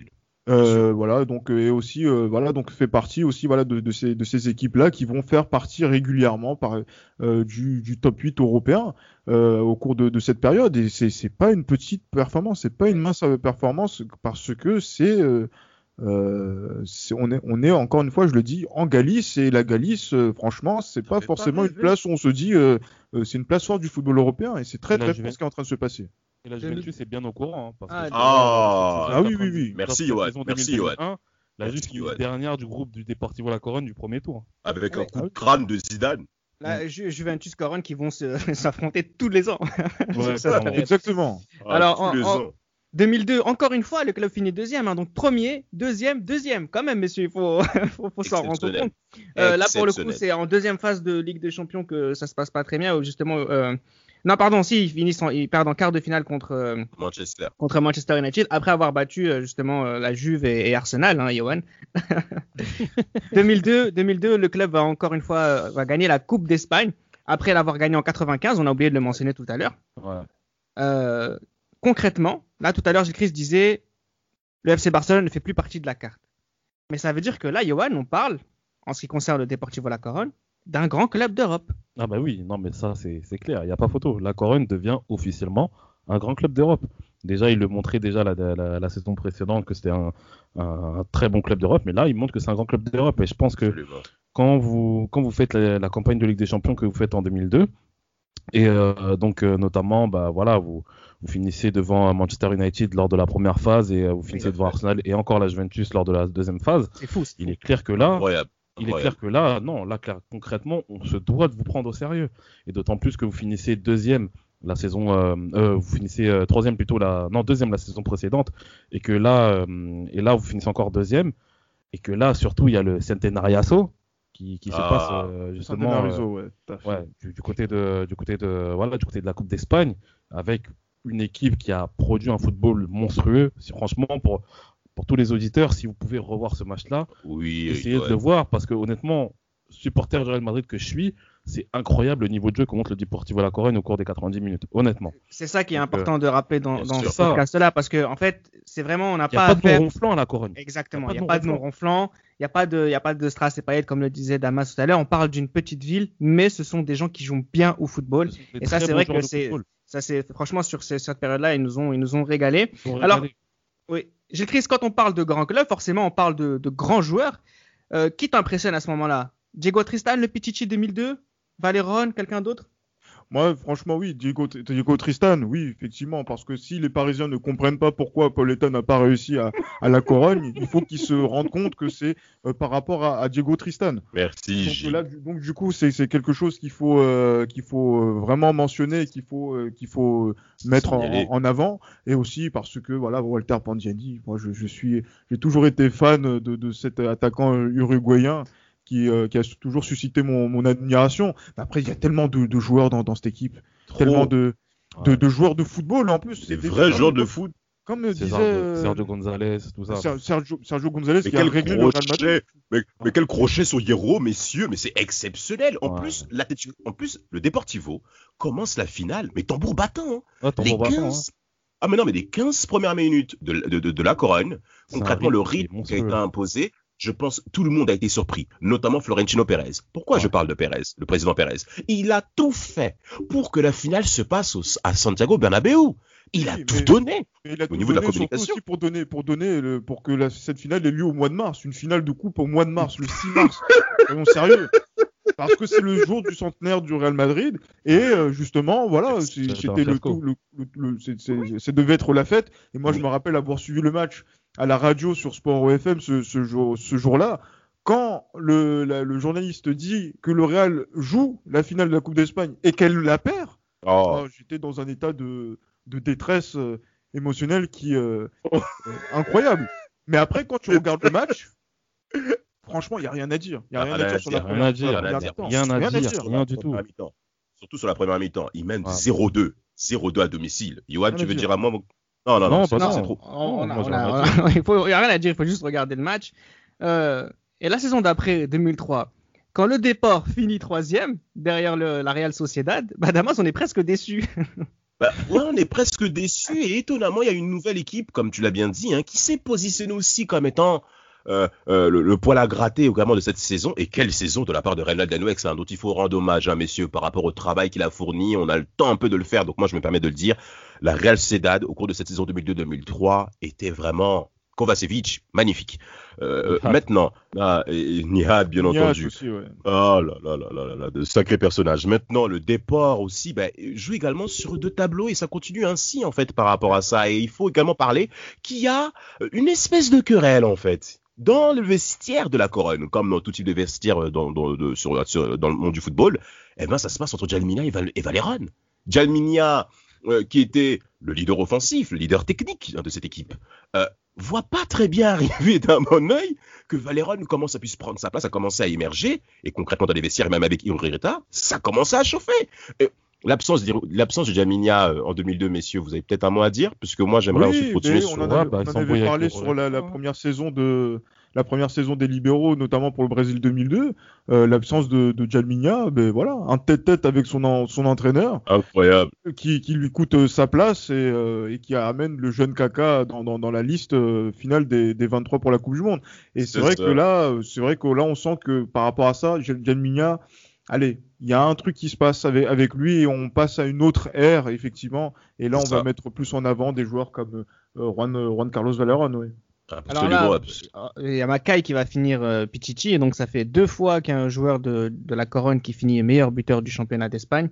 Euh, voilà, donc et aussi voilà, donc fait partie aussi voilà de, de ces de ces équipes là qui vont faire partie régulièrement par du, du top 8 européen au cours de, de cette période et c'est c'est pas une petite performance, c'est pas une mince performance parce que c'est euh, on, est, on est encore une fois, je le dis, en Galice et la Galice, euh, franchement, c'est pas forcément une place où on se dit euh, euh, c'est une place forte du football européen et c'est très très fort ce qui est en train de se passer. Et la Juventus est bien au courant. Hein, ah, ah, ah, oui, oui, oui. Merci, Yoann. Merci, Yoann. La Juventus dernière du groupe du Deportivo La Corogne du premier tour. Avec un coup de crâne de Zidane. La Juventus Corogne qui vont s'affronter tous les ans. Ouais, exactement. Alors, en, 2002, encore une fois, le club finit deuxième. Hein, donc premier, deuxième, deuxième. Quand même, messieurs, il faut, faut, s'en rendre compte. Euh, là, pour le coup, c'est en deuxième phase de Ligue des Champions que ça se passe pas très bien. justement, euh... non, pardon, si, ils finissent, ils perdent en quart de finale contre euh, Manchester. Contre Manchester United après avoir battu justement la Juve et, Arsenal, hein, Johan. 2002, 2002, le club va encore une fois va gagner la Coupe d'Espagne après l'avoir gagné en 95. On a oublié de le mentionner tout à l'heure. Ouais concrètement, là tout à l'heure, Gilles disait le FC Barcelone ne fait plus partie de la carte. Mais ça veut dire que là, Johan, on parle, en ce qui concerne le Deportivo La Corogne, d'un grand club d'Europe. Ah bah oui, non mais ça c'est clair, il n'y a pas photo. La Corogne devient officiellement un grand club d'Europe. Déjà, il le montrait déjà la, saison précédente que c'était un, très bon club d'Europe, mais là, il montre que c'est un grand club d'Europe. Et je pense que quand vous, quand vous faites la, campagne de Ligue des Champions que vous faites en 2002, et euh, donc euh, notamment, bah voilà, vous, vous finissez devant Manchester United lors de la première phase et euh, vous finissez devant Arsenal et encore la Juventus lors de la deuxième phase. C'est fou. Il est clair que là, il est clair que là, non, là concrètement, on se doit de vous prendre au sérieux. Et d'autant plus que vous finissez deuxième la saison, euh, euh, vous finissez troisième plutôt la, non deuxième la saison précédente et que là, et là vous finissez encore deuxième et que là surtout il y a le Centenariaso qui, qui se ah. passe justement ouais, du, du, côté de du côté de voilà du côté de la Coupe d'Espagne avec une équipe qui a produit un football monstrueux. Franchement, pour, pour tous les auditeurs, si vous pouvez revoir ce match-là, oui, essayez de le voir parce que honnêtement, supporter du Real Madrid que je suis, c'est incroyable le niveau de jeu qu'on montre le Deportivo La Corogne au cours des 90 minutes, honnêtement. C'est ça qui est important de rappeler dans, dans ce podcast-là, parce que en fait, c'est vraiment, on n'a pas. Il n'y a pas de ronflant à La Corogne. Exactement, il n'y a, pas de non ronflant, il n'y a pas de, il y a pas de strass et paillettes comme le disait Damas tout à l'heure. On parle d'une petite ville, mais ce sont des gens qui jouent bien au football. Et ça, c'est vrai que c'est, ça c'est, franchement, sur cette période-là, ils nous ont, ils nous ont régalé. Alors, oui, Gilles Chris, quand on parle de grands clubs, forcément, on parle de, de grands joueurs. Euh, qui t'impressionne à ce moment-là? Diego Tristan, le Pichichi 2002 Valéron, quelqu'un d'autre? Moi, franchement, oui, Diego, Tristan, oui, effectivement, parce que si les Parisiens ne comprennent pas pourquoi Paul Eton n'a pas réussi à, la Corogne, il faut qu'ils se rendent compte que c'est euh, par rapport à, Diego Tristan. Merci. Donc, du coup, c'est quelque chose qu'il faut, euh, qu'il faut euh, vraiment mentionner, qu'il faut, qu'il faut mettre en, avant, et aussi parce que voilà, Walter Pandiani, moi, je, suis, j'ai toujours été fan de, de cet attaquant uruguayen. Euh, qui, a toujours suscité mon, admiration. après, il y a tellement de, joueurs dans, cette équipe, tellement de, de, joueurs de football en plus. Des vrais joueurs de foot. Comme disait euh, Sergio González, tout ça. Sergio, Sergio González qui a réglé le Real Mais, mais, quel crochet sur Hierro, messieurs, mais c'est exceptionnel. En plus, la en plus, le Deportivo commence la finale, mais tambour battant. Hein. les 15, Ah mais non, mais les 15 premières minutes de, de, de, la Corogne, concrètement le rythme qui a été imposé, je pense tout le monde a été surpris, notamment Florentino Pérez. Pourquoi je parle de Pérez, le président Pérez? Il a tout fait pour que la finale se passe à Santiago Bernabéu. Il a tout donné au niveau de la communication. Aussi pour donner, pour donner, pour que cette finale ait lieu au mois de mars, une finale de coupe au mois de mars, le 6 mars. Soyons sérieux. Parce que c'est le jour du centenaire du Real Madrid et euh, justement, voilà, c'était le, tout, le, devait être la fête. Et moi, je me rappelle avoir suivi le match à la radio sur Sport OFM ce, ce, jour, ce jour-là, quand le, le, journaliste dit que le Real joue la finale de la Coupe d'Espagne et qu'elle la perd, oh. oh. j'étais dans un état de, de détresse euh, émotionnelle qui euh, oh. euh, incroyable. Mais après, quand tu regardes le match, franchement, il n'y a rien à dire. Il n'y a rien, à dire sur la première mi-temps. Rien à dire, rien du tout. Surtout sur la première mi-temps. Ils mènent 0-2. 0-2 à domicile. Johan, tu veux dire à moi non, non, non, c'est trop. Il n'y a rien à dire, il faut juste regarder le match. Euh, et la saison d'après, 2003, quand le départ finit troisième, derrière la Real Sociedad, bah Damas, on est presque déçu. Bah, ouais, on est presque déçu et étonnamment, il y a une nouvelle équipe, comme tu l'as bien dit, hein, qui s'est positionnée aussi comme étant euh, euh, le, poil à gratter vraiment de cette saison. Et quelle saison de la part de Reynald Denwex, hein, dont il faut rendre hommage, hein, messieurs, par rapport au travail qu'il a fourni. On a le temps un peu de le faire, donc moi je me permets de le dire. La Real Sedad, au cours de cette saison 2002-2003, était vraiment Kovacevic, magnifique. Euh, maintenant, ah, bien entendu. Aussi, ouais. Oh là là là là là, de sacrés personnages. Maintenant, le départ aussi bah, joue également sur deux tableaux et ça continue ainsi en fait par rapport à ça. Et il faut également parler qu'il y a une espèce de querelle en fait dans le vestiaire de la Corogne, comme dans tout type de vestiaire euh, dans, le monde du football, eh ben, ça se passe entre Jalminia et, Val. Jalminia, euh, qui était le leader offensif, le leader technique hein, de cette équipe, euh, voit pas très bien arriver d'un bon oeil que Valéron commence à puisse prendre sa place, a commencé à émerger, et concrètement dans les vestiaires, même avec Irureta, ça commence à chauffer. L'absence de Jaminia en 2002, messieurs, vous avez peut-être un mot à dire, puisque moi j'aimerais ensuite continuer sur. On, bah, on avait parlé sur la, la, première saison de la première saison des libéraux, notamment pour le Brésil 2002, euh, l'absence de, de ben voilà, un tête-tête avec son, son entraîneur, incroyable, qui, qui lui coûte euh, sa place et, euh, et, qui amène le jeune Kaka dans, dans, dans la liste finale des, des, 23 pour la Coupe du Monde. Et c'est vrai que là, c'est vrai que là, on sent que par rapport à ça, Jalminha, allez, il y a un truc qui se passe avec, avec lui et on passe à une autre ère, effectivement. Et là, on va mettre plus en avant des joueurs comme Juan, Juan Carlos Valerón, oui. Alors là, il y a Makai qui va finir euh, Pichichi, et donc ça fait deux fois qu'il y a un joueur de, de, la Corogne qui finit meilleur buteur du championnat d'Espagne.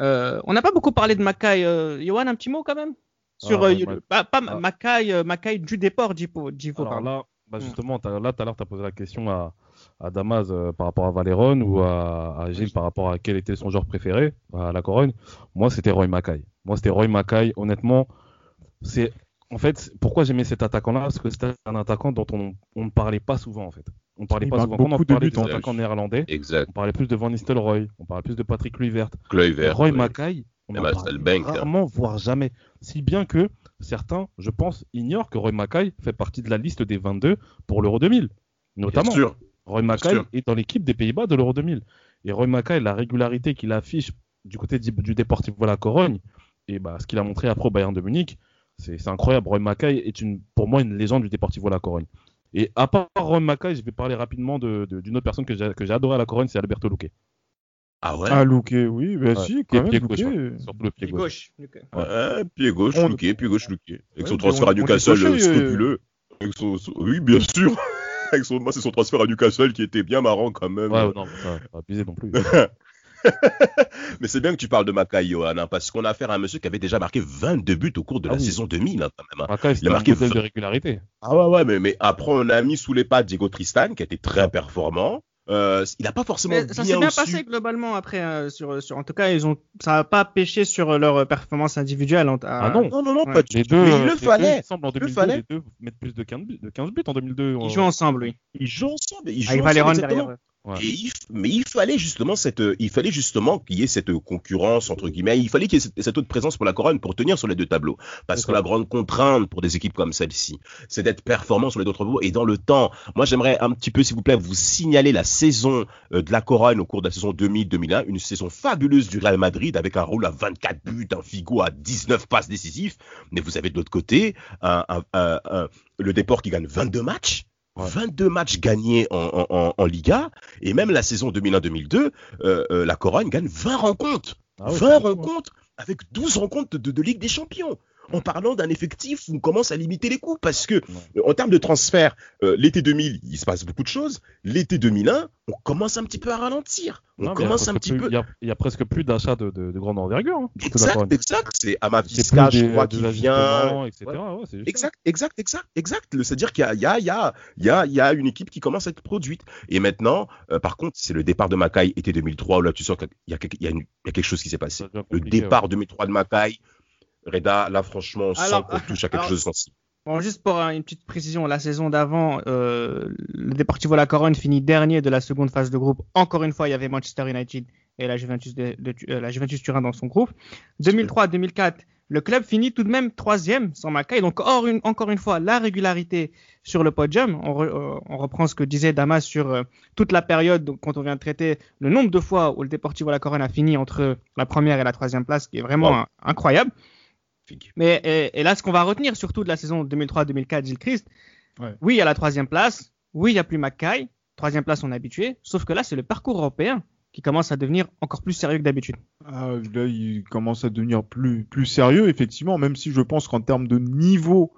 Euh, on n'a pas beaucoup parlé de Makai. Euh, Johan, un petit mot quand même? Sur, ah, euh, pas, pas ah. Makai, Makai du déport, Jipo. Alors là, bah justement, là tout à l'heure, tu as posé la question à, à Damas par rapport à Valéron ou à, à Gilles par rapport à quel était son joueur préféré à la Corogne. Moi, c'était Roy Makai. Moi, c'était Roy Makai. Honnêtement, c'est en fait, pourquoi j'aimais cet attaquant-là? Parce que c'était un attaquant dont on, ne parlait pas souvent, en fait. On ne parlait pas souvent. On parlait des attaquants néerlandais, exact. on parlait plus de Van Nistelrooy, on parlait plus de Patrick Kluivert. Kluivert Roy Mackay, on en parlait hein. rarement, voire jamais. Si bien que certains, je pense, ignorent que Roy Mackay fait partie de la liste des 22 pour l'Euro 2000. Notamment. Bien sûr. Roy Mackay est dans l'équipe des Pays-Bas de l'Euro 2000. Et Roy Mackay, la régularité qu'il affiche du côté du, du Deportivo La Corogne, et bah, ce qu'il a montré après au Bayern de Munich, c'est incroyable. Roy Mackay est une, pour moi une légende du Deportivo La Corogne. Et à part Roy Mackay, je vais parler rapidement d'une de, autre personne que j'ai adoré à La Corogne, c'est Alberto Luque. Ah ouais? Ah Luque, oui, bah si, quand même. Pied gauche, surtout le pied, gauche. Ouais, pied gauche, On... Luque, pied gauche, Luque. Avec son transfert à Newcastle scrupuleux. Oui, bien sûr. Avec son... Moi, c'est son transfert à Newcastle qui était bien marrant quand même. Ouais, non, ça, pas abusé non plus. Mais c'est bien que tu parles de Makai, Johan, hein, parce qu'on a affaire à un monsieur qui avait déjà marqué 22 buts au cours de ah la saison 2000, hein, quand même. Hein. il a marqué de régularité. Ah ouais, ouais, mais, mais après, on a mis sous les pas Diego Tristan, qui été très performant. Euh, il n'a pas forcément ça s'est bien passé globalement après euh, sur, sur en tout cas ils ont ça n'a pas pêché sur leur performance individuelle ah non. Non non, non pas les deux, mais il le fallait. deux, en 2002, fallait. les deux mettent plus de 15 buts, de 15 buts en 2002 ils jouent ensemble oui. Ils jouent ensemble ils jouent ensemble derrière mais il fallait justement cette, il fallait justement qu'il y ait cette concurrence entre guillemets. Il fallait qu'il y ait cette, autre présence pour la couronne pour tenir sur les deux tableaux. Parce que la grande contrainte pour des équipes comme celle-ci, c'est d'être performant sur les deux tableaux et dans le temps. Moi, j'aimerais un petit peu, s'il vous plaît, vous signaler la saison euh, de la couronne au cours de la saison 2000-2001, une saison fabuleuse du Real Madrid avec un rôle à 24 buts, un Figo à 19 passes décisifs. Mais vous avez de l'autre côté le Déport qui gagne 22 matchs 22 matchs gagnés en, Liga, et même la saison 2001-2002, euh, euh, la Corogne gagne 20 rencontres. 20 ah rencontres avec 12 rencontres de, Ligue des Champions en parlant d'un effectif où on commence à limiter les coûts parce que en termes de transfert, euh, l'été 2000, il se passe beaucoup de choses. L'été 2001, on commence un petit peu à ralentir. On commence un petit peu. Il y, a, presque plus d'achats de, de, grande envergure. Hein, exact, exact. C'est Amavisca, je crois, qui vient. Etc. exact, exact, exact, exact. C'est-à-dire qu'il y a, y, y, une équipe qui commence à être produite. Et maintenant, euh, par contre, c'est le départ de Makai été 2003 où là, tu sens qu'il y, y, a quelque chose qui s'est passé. Le départ 2003 de Makai Reda, là, franchement, on sent qu'on touche à quelque chose de sensible. Bon, juste pour une petite précision, la saison d'avant, euh, le Deportivo La Corogne finit dernier de la seconde phase de groupe. Encore une fois, il y avait Manchester United et la Juventus, de, euh, la Juventus Turin dans son groupe. 2003-2004, le club finit tout de même troisième sans Mackay. Donc encore une, fois, la régularité sur le podium. On, euh, reprend ce que disait Damas sur toute la période quand on vient de traiter le nombre de fois où le Deportivo La Corogne a fini entre la première et la troisième place, qui est vraiment incroyable. Mais et, là, ce qu'on va retenir surtout de la saison 2003-2004, Gilles Christ, oui, il y a la troisième place, oui, il n'y a plus Mackay, troisième place, on est habitué, sauf que là, c'est le parcours européen qui commence à devenir encore plus sérieux que d'habitude. Ah, là, il commence à devenir plus, plus sérieux, effectivement, même si je pense qu'en termes de niveau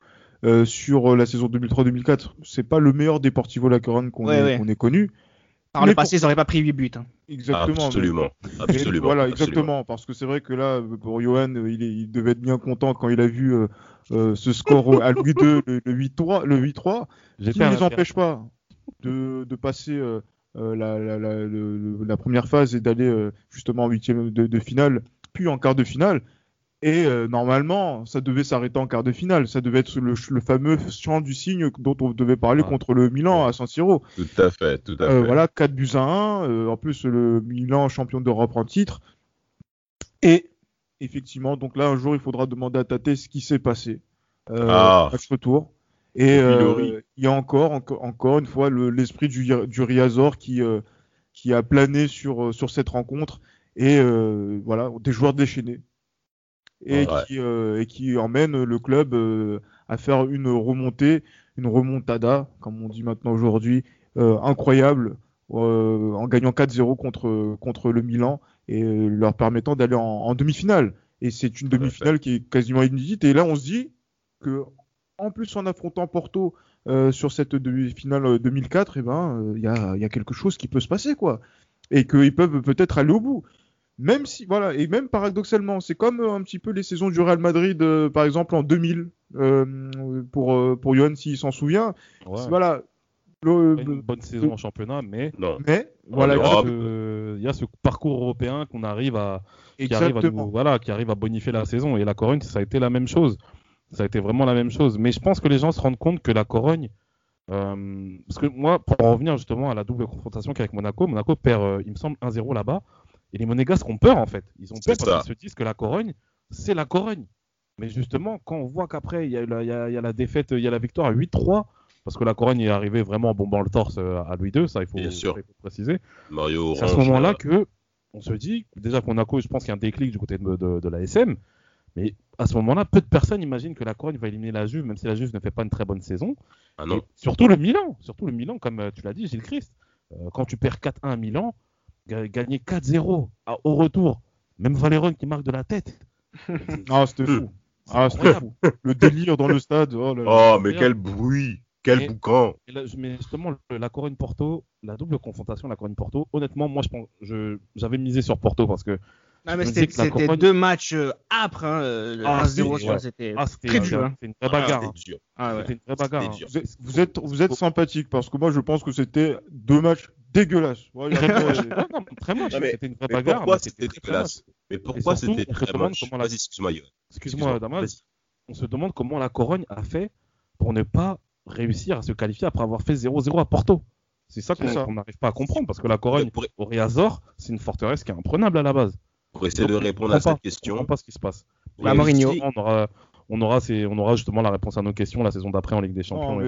euh, sur la saison 2003-2004, c'est pas le meilleur Deportivo La qu'on ait, connu. Par le passé, ils n'auraient pas pris 8 buts. Hein. Exactement. Absolument. Absolument. voilà, exactement. Parce que c'est vrai que là, pour Johan, il, il, devait être bien content quand il a vu euh, euh, ce score à Louis II, le, 8-3, le 8-3, qui ne les empêche pas de, de passer euh, la, la, la, la, première phase et d'aller justement en huitième de, de, finale, puis en quart de finale. Et euh, normalement, ça devait s'arrêter en quart de finale. Ça devait être le, fameux chant du signe dont on devait parler ah. contre le Milan à San Siro. Tout à fait, tout à euh, fait. voilà, 4 buts à 1. Euh, en plus, le Milan champion d'Europe en titre. Et effectivement, donc là, un jour, il faudra demander à Tate ce qui s'est passé ah. à ce retour. Et il y a encore, encore une fois l'esprit du, du Riazor qui, qui a plané sur, sur cette rencontre. Et voilà, des joueurs déchaînés et, qui, euh, et qui emmène le club euh, à faire une remontée, une remontada, comme on dit maintenant aujourd'hui, euh, incroyable, en gagnant 4-0 contre, contre le Milan et leur permettant d'aller en, demi-finale. Et c'est une demi-finale qui est quasiment inédite. Et là, on se dit que, en plus, en affrontant Porto sur cette demi-finale 2004, eh ben, il y, a, y, a, quelque chose qui peut se passer, quoi. Et qu'ils peuvent peut-être aller au bout même si voilà et même paradoxalement c'est comme euh, un petit peu les saisons du Real Madrid euh, par exemple en 2000 euh, pour euh, pour Johan s'il s'en souvient. Voilà une bonne saison en championnat mais mais voilà il y, a ce parcours européen qu'on arrive à qui arrive à voilà qui arrive à bonifier la saison. Et la Corogne ça a été la même chose. Ça a été vraiment la même chose. Mais je pense que les gens se rendent compte que la Corogne parce que moi pour en revenir justement à la double confrontation qu'avec Monaco Monaco perd il me semble 1-0 là-bas et les Monégasques ont peur en fait. Ils ont peur parce qu'ils se disent que la Corogne, c'est la Corogne. Mais justement, quand on voit qu'après, il y, a la défaite, il y a la victoire à 8-3, parce que la Corogne est arrivée vraiment en bombant le torse euh, à Louis II, ça il faut, préciser. Mario c'est à ce moment-là que on se dit, déjà qu'on a je pense qu'il y a un déclic du côté de, la SM, mais à ce moment-là, peu de personnes imaginent que la Corogne va éliminer la Juve, même si la Juve ne fait pas une très bonne saison. Ah non. surtout le Milan, surtout le Milan, comme euh, tu l'as dit, Gilles Christ. Euh, quand tu perds 4-1 à Milan, gagner 4-0 au retour, même Valéron qui marque de la tête. ah, c'était fou. Ah, c'était fou. Le délire dans le stade. Oh, oh mais quel bruit. Quel boucan Mais justement, la Corogne Porto, la double confrontation, la Corogne Porto, honnêtement, moi, je pense, j'avais misé sur Porto parce que. Non, mais c'était deux matchs euh, âpres. Hein, euh, ah, 0 c'était ah, très dur. Hein. C'était une vraie bagarre. Hein. Ah, c'était une vraie bagarre. Hein. Vous, êtes, vous êtes sympathique parce que moi, je pense que c'était deux matchs Ouais, non, très moche. C'était une vraie bagarre. Pourquoi c'était dégueulasse? Mais pourquoi c'était très moche Excuse-moi, Excuse-moi, Damas. On se demande comment la Corogne a fait pour ne pas réussir à se qualifier après avoir fait 0-0 à Porto. C'est ça qu'on n'arrive pas à comprendre parce que la Corogne au Riazor, c'est une forteresse qui est imprenable à la base. Pour essayer de répondre à cette question, on ne pas ce qui se passe. La Mourinho. On aura, on aura, on aura justement la réponse à nos questions la saison d'après en Ligue des Champions.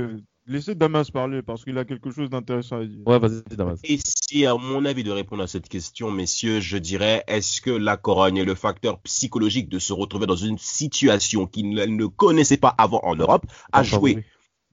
Laissez Damas parler parce qu'il a quelque chose d'intéressant à dire. Ouais, vas-y, Damas. Et si, à mon avis, de répondre à cette question, messieurs, je dirais est-ce que la Corogne est le facteur psychologique de se retrouver dans une situation qu'il ne connaissait pas avant en Europe à jouer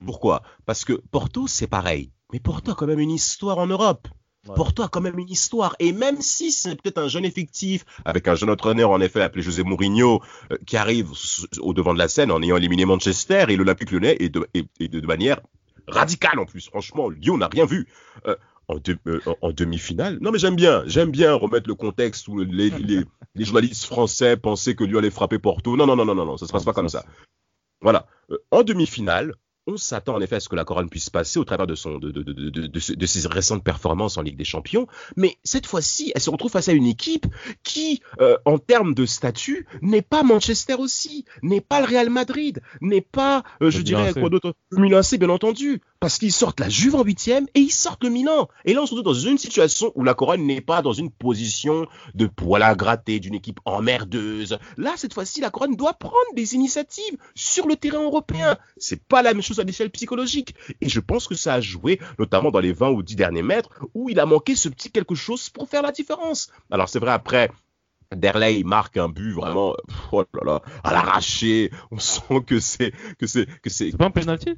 pourquoi? Parce que Porto, c'est pareil. Mais Porto a quand même une histoire en Europe. Porto a quand même une histoire. Et même si c'est peut-être un jeune effectif, avec un jeune entraîneur, en effet, appelé José Mourinho, euh, qui arrive au devant de la scène en ayant éliminé Manchester et l'Olympique lyonnais, et de, et, de, manière radicale en plus. Franchement, Lyon n'a rien vu. Euh, euh, en, demi-finale. Non, mais j'aime bien, j'aime bien remettre le contexte où les, les, journalistes français pensaient que Lyon allait frapper Porto. Non, non, non, non, non, non, ça se passe pas comme ça. Voilà. en demi-finale, on s'attend en effet à ce que la couronne puisse passer au travers de, son, de, de, de, ses récentes performances en Ligue des Champions, mais cette fois-ci, elle se retrouve face à une équipe qui, euh, en termes de statut, n'est pas Manchester aussi, n'est pas le Real Madrid, n'est pas, euh, je dirais, quoi d'autre? Milan AC, bien entendu, parce qu'ils sortent la Juve en huitième et ils sortent le Milan. Et là, on se retrouve dans une situation où la couronne n'est pas dans une position de poil à gratter d'une équipe emmerdeuse. Là, cette fois-ci, la couronne doit prendre des initiatives sur le terrain européen. C'est pas la même chose à l'échelle psychologique. Et je pense que ça a joué, notamment dans les 20 ou 10 derniers mètres, où il a manqué ce petit quelque chose pour faire la différence. Alors c'est vrai, après, Derley marque un but vraiment oh à l'arraché. On sent que c'est que c'est que c'est. C'est pas un penalty?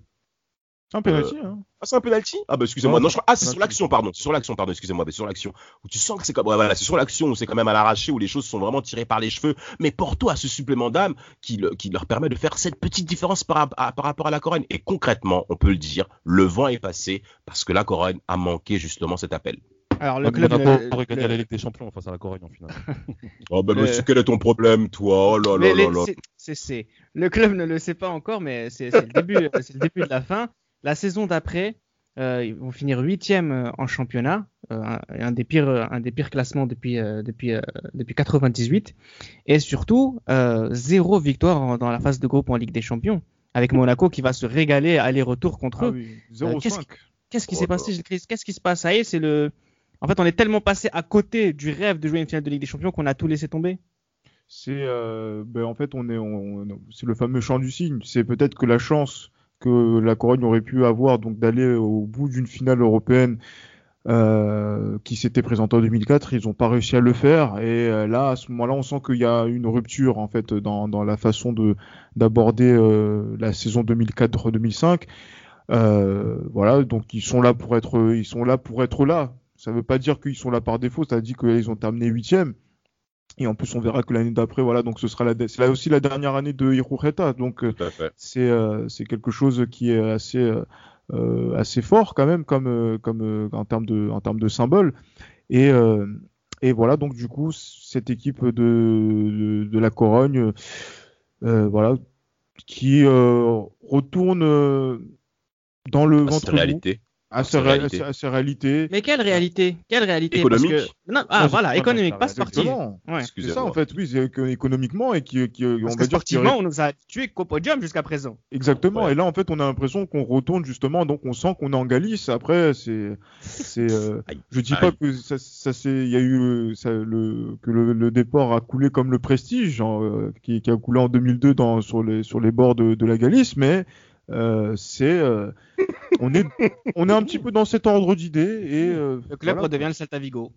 C'est un penalty. Euh, hein. Ah, c'est un penalty Ah, bah excusez-moi. Non, ah, c'est sur l'action, pardon. C'est sur l'action, pardon. Excusez-moi, mais sur l'action. Où tu sens que c'est comme. voilà, c'est sur l'action où c'est quand même à l'arraché, où les choses sont vraiment tirées par les cheveux. Mais Porto a ce supplément d'âme qui, qui leur permet de faire cette petite différence par, par rapport à la Corogne. Et concrètement, on peut le dire, le vent est passé parce que la Corogne a manqué justement cet appel. Alors, le club. aurait gagné la Ligue des Champions face à la Corogne en finale. oh, ben, le... quel est ton problème, toi? Oh là là là là. C'est, le club ne le sait pas encore, mais c'est, le, début, c'est le début de la fin. La saison d'après, euh, ils vont finir huitième euh, en championnat, euh, un, des pires, un des pires classements depuis depuis depuis 98, et surtout zéro victoire dans la phase de groupe en Ligue des Champions, avec Monaco qui va se régaler aller-retour contre ah eux. Qu'est-ce qui s'est passé, Qu'est-ce qui se passe? Ça y est, c'est le. En fait, on est tellement passé à côté du rêve de jouer une finale de Ligue des Champions qu'on a tout laissé tomber. C'est ben, en fait on est c'est le fameux champ du signe. C'est peut-être que la chance que la Corogne aurait pu avoir, donc d'aller au bout d'une finale européenne euh, qui s'était présentée en 2004. Ils n'ont pas réussi à le faire. Et euh, là, à ce moment-là, on sent qu'il y a une rupture en fait dans, dans la façon de d'aborder euh, la saison 2004-2005. Euh, voilà, donc ils sont là pour être, ils sont là pour être là. Ça ne veut pas dire qu'ils sont là par défaut. Ça dit qu'ils ont terminé huitième. Et en plus, on verra que l'année d'après, voilà, donc ce sera la, c'est là aussi la dernière année de Hirureta, donc euh, c'est euh, c'est quelque chose qui est assez euh, assez fort quand même, comme comme en termes de en termes de symbole. Et et voilà, donc du coup, cette équipe de de, la Corogne, voilà, qui retourne dans le ventre réalité. À sa, réalité. Mais quelle réalité? Quelle réalité? Économique. Non, ah voilà, économique, pas sportive. Ouais. C'est ça en fait, oui, économiquement et qui, qui on va dire sportivement, on nous a tué qu'au podium jusqu'à présent. Exactement. Et là en fait, on a l'impression qu'on retourne justement, donc on sent qu'on est en Galice. Après, c'est, c'est, euh, je dis pas que ça, ça c'est, il y a eu ça, le que le, départ a coulé comme le Prestige, genre, euh, qui, qui, a coulé en 2002 dans sur les sur les bords de, de la Galice, mais euh, c'est euh, on est on est un petit peu dans cet ordre d'idées et euh, le club redevient le Celta Vigo.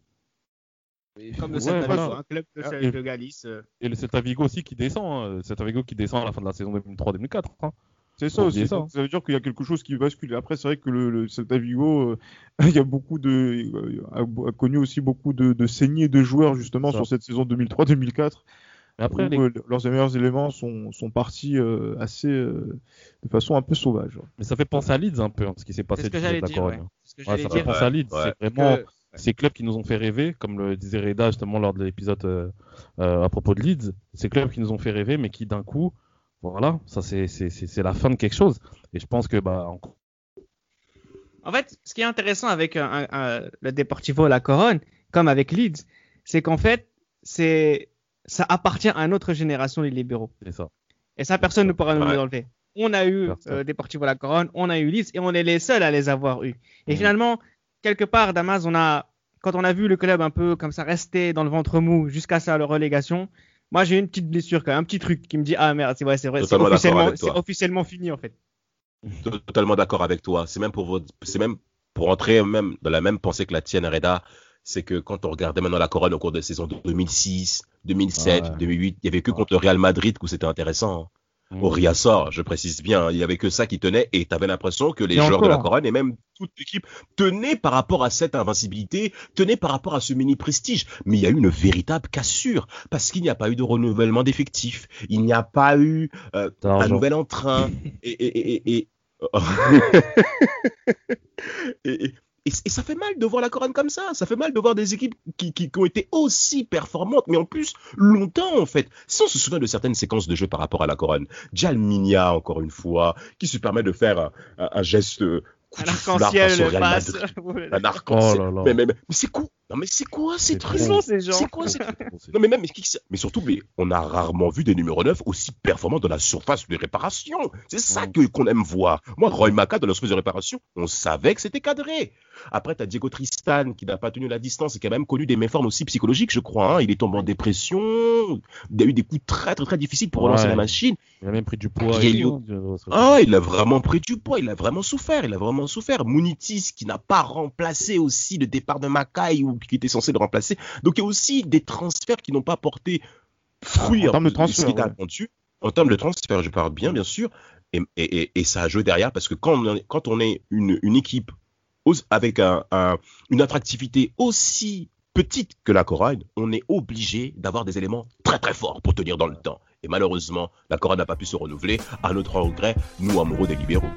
Comme le Celta Vigo, un club de, ah, de Galice. Et le Celta Vigo aussi qui descend, hein. le Celta Vigo qui descend à la fin de la saison 2003-2004. Hein. C'est ça aussi. Ça. veut dire qu'il y a quelque chose qui bascule. Après, c'est vrai que le, Celta Vigo, il y a beaucoup de, a, connu aussi beaucoup de, de saignées de joueurs justement sur cette saison 2003-2004 après, leurs meilleurs éléments sont, sont partis euh, assez euh, de façon un peu sauvage. Mais ça fait penser à Leeds un peu, hein, ce qui s'est passé du côté de la Corogne. ça fait penser à Leeds. C'est vraiment ces clubs qui nous ont fait rêver, comme le disait Reda justement lors de l'épisode euh, à propos de Leeds. Ces clubs qui nous ont fait rêver, mais qui d'un coup, voilà, ça c'est la fin de quelque chose. Et je pense que bah en fait, ce qui est intéressant avec le Deportivo La Corogne, comme avec Leeds, c'est qu'en fait, c'est ça appartient à notre génération, les libéraux. C'est ça. Et ça, personne ne pourra nous l'enlever. On a eu euh, Deportivo La Coronne, on a eu Leeds et on est les seuls à les avoir eus. Et mm. finalement, quelque part, Damas, on a, quand on a vu le club un peu comme ça rester dans le ventre mou jusqu'à sa relégation, moi j'ai une petite blessure, un petit truc qui me dit ah merde, c'est vrai, c'est vrai, c'est officiellement, officiellement, fini en fait. Totalement d'accord avec toi. C'est même pour c'est même pour entrer même dans la même pensée que la tienne, Reda c'est que quand on regardait maintenant la couronne au cours de saison 2006, 2007, 2008, il y avait que contre le Real Madrid où c'était intéressant. Au mmh. Riassor, je précise bien, il y avait que ça qui tenait et tu avais l'impression que les joueurs de la couronne et même toute l'équipe tenaient par rapport à cette invincibilité, tenaient par rapport à ce mini prestige. Mais il y a eu une véritable cassure parce qu'il n'y a pas eu de renouvellement d'effectifs, il n'y a pas eu euh, un nouvel entrain et, et, et, et et, ça fait mal de voir la couronne comme ça. Ça fait mal de voir des équipes qui, qui, ont été aussi performantes, mais en plus longtemps en fait. Si on se souvient de certaines séquences de jeu par rapport à la couronne, Jalminia encore une fois, qui se permet de faire un, un geste un arc-en-ciel passe. Un arc-en-ciel. Oh mais, mais, mais, c'est quoi? Non mais c'est quoi ces trucs? C'est quoi ces Non mais même mais, surtout mais on a rarement vu des numéros 9 aussi performants dans la surface de réparation. C'est ça que qu'on aime voir. Moi Roy Maca dans la surface de réparation, on savait que c'était cadré. Après tu as Diego Tristan qui n'a pas tenu la distance et qui a même connu des méformes aussi psychologiques, je crois. Hein. Il est tombé en dépression. Il a eu des coups très très très difficiles pour relancer la machine. Il a même pris du poids. Ah, il a vraiment pris du poids. Il a vraiment souffert. Il a vraiment souffert. Munitis qui n'a pas remplacé aussi le départ de Makai ou qui était censé le remplacer. Donc il y a aussi des transferts qui n'ont pas porté fruit. En termes de transfert. En termes de transfert, je parle bien, bien sûr. Et, ça a joué derrière parce que quand on, quand on est une, équipe avec une attractivité aussi petite que la Corogne, on est obligé d'avoir des éléments très très forts pour tenir dans le temps. Et malheureusement, la Corogne n'a pas pu se renouveler. À notre regret, nous amoureux des libéraux.